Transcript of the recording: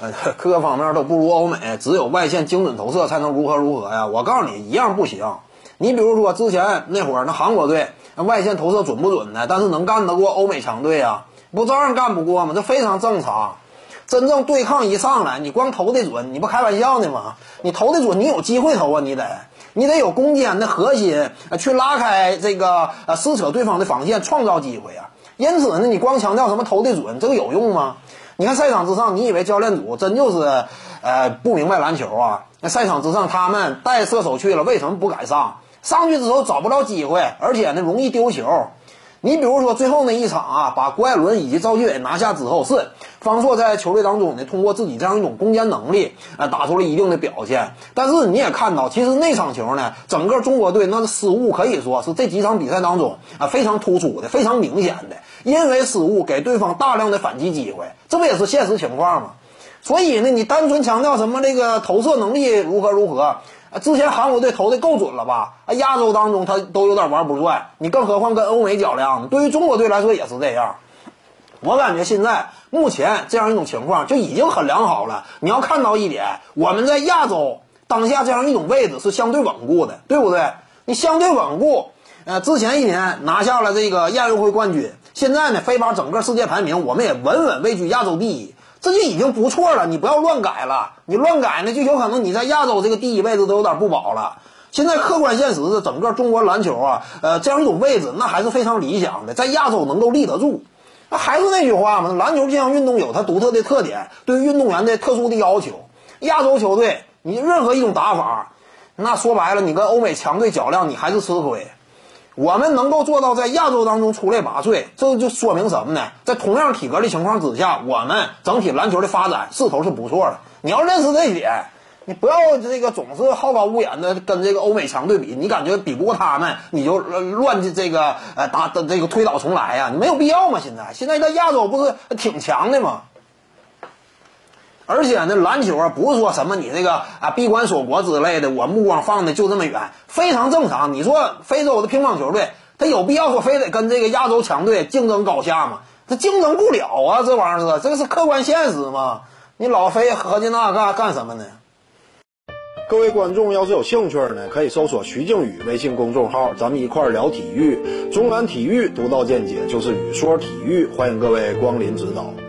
呃，各个方面都不如欧美，只有外线精准投射才能如何如何呀？我告诉你，一样不行。你比如说之前那会儿，那韩国队外线投射准不准的？但是能干得过欧美强队啊？不照样干不过吗？这非常正常。真正对抗一上来，你光投的准，你不开玩笑呢吗？你投的准，你有机会投啊，你得，你得有攻坚的核心，去拉开这个呃撕扯对方的防线，创造机会啊。因此呢，你光强调什么投的准，这个有用吗？你看赛场之上，你以为教练组真就是呃不明白篮球啊？那赛场之上，他们带射手去了，为什么不敢上？上去之后找不到机会，而且呢容易丢球。你比如说最后那一场啊，把郭艾伦以及赵继伟拿下之后，是方硕在球队当中呢，通过自己这样一种攻坚能力，啊，打出了一定的表现。但是你也看到，其实那场球呢，整个中国队那失误可以说是这几场比赛当中啊非常突出的、非常明显的，因为失误给对方大量的反击机会，这不也是现实情况吗？所以呢，你单纯强调什么这个投射能力如何如何？之前韩国队投的够准了吧？啊，亚洲当中他都有点玩不转，你更何况跟欧美较量？对于中国队来说也是这样。我感觉现在目前这样一种情况就已经很良好了。你要看到一点，我们在亚洲当下这样一种位置是相对稳固的，对不对？你相对稳固，呃，之前一年拿下了这个亚运会冠军，现在呢，非把整个世界排名我们也稳稳位居亚洲第一。这就已经不错了，你不要乱改了。你乱改呢，就有可能你在亚洲这个第一位置都有点不保了。现在客观现实是，整个中国篮球啊，呃，这样一种位置那还是非常理想的，在亚洲能够立得住。那还是那句话嘛，篮球这项运动有它独特的特点，对于运动员的特殊的要求。亚洲球队，你任何一种打法，那说白了，你跟欧美强队较量，你还是吃亏。我们能够做到在亚洲当中出类拔萃，这就说明什么呢？在同样体格的情况之下，我们整体篮球的发展势头是不错的。你要认识这一点，你不要这个总是好高骛远的跟这个欧美强对比，你感觉比不过他们，你就乱这个呃打的这个推倒重来呀？你没有必要嘛！现在现在在亚洲不是挺强的吗？而且呢，篮球啊，不是说什么你这个啊闭关锁国之类的，我目光放的就这么远，非常正常。你说非洲的乒乓球队，他有必要说非得跟这个亚洲强队竞争高下吗？他竞争不了啊，这玩意儿是，这个是客观现实嘛。你老非合计那干干什么呢？各位观众要是有兴趣呢，可以搜索徐静宇微信公众号，咱们一块儿聊体育，中南体育独到见解就是语说体育，欢迎各位光临指导。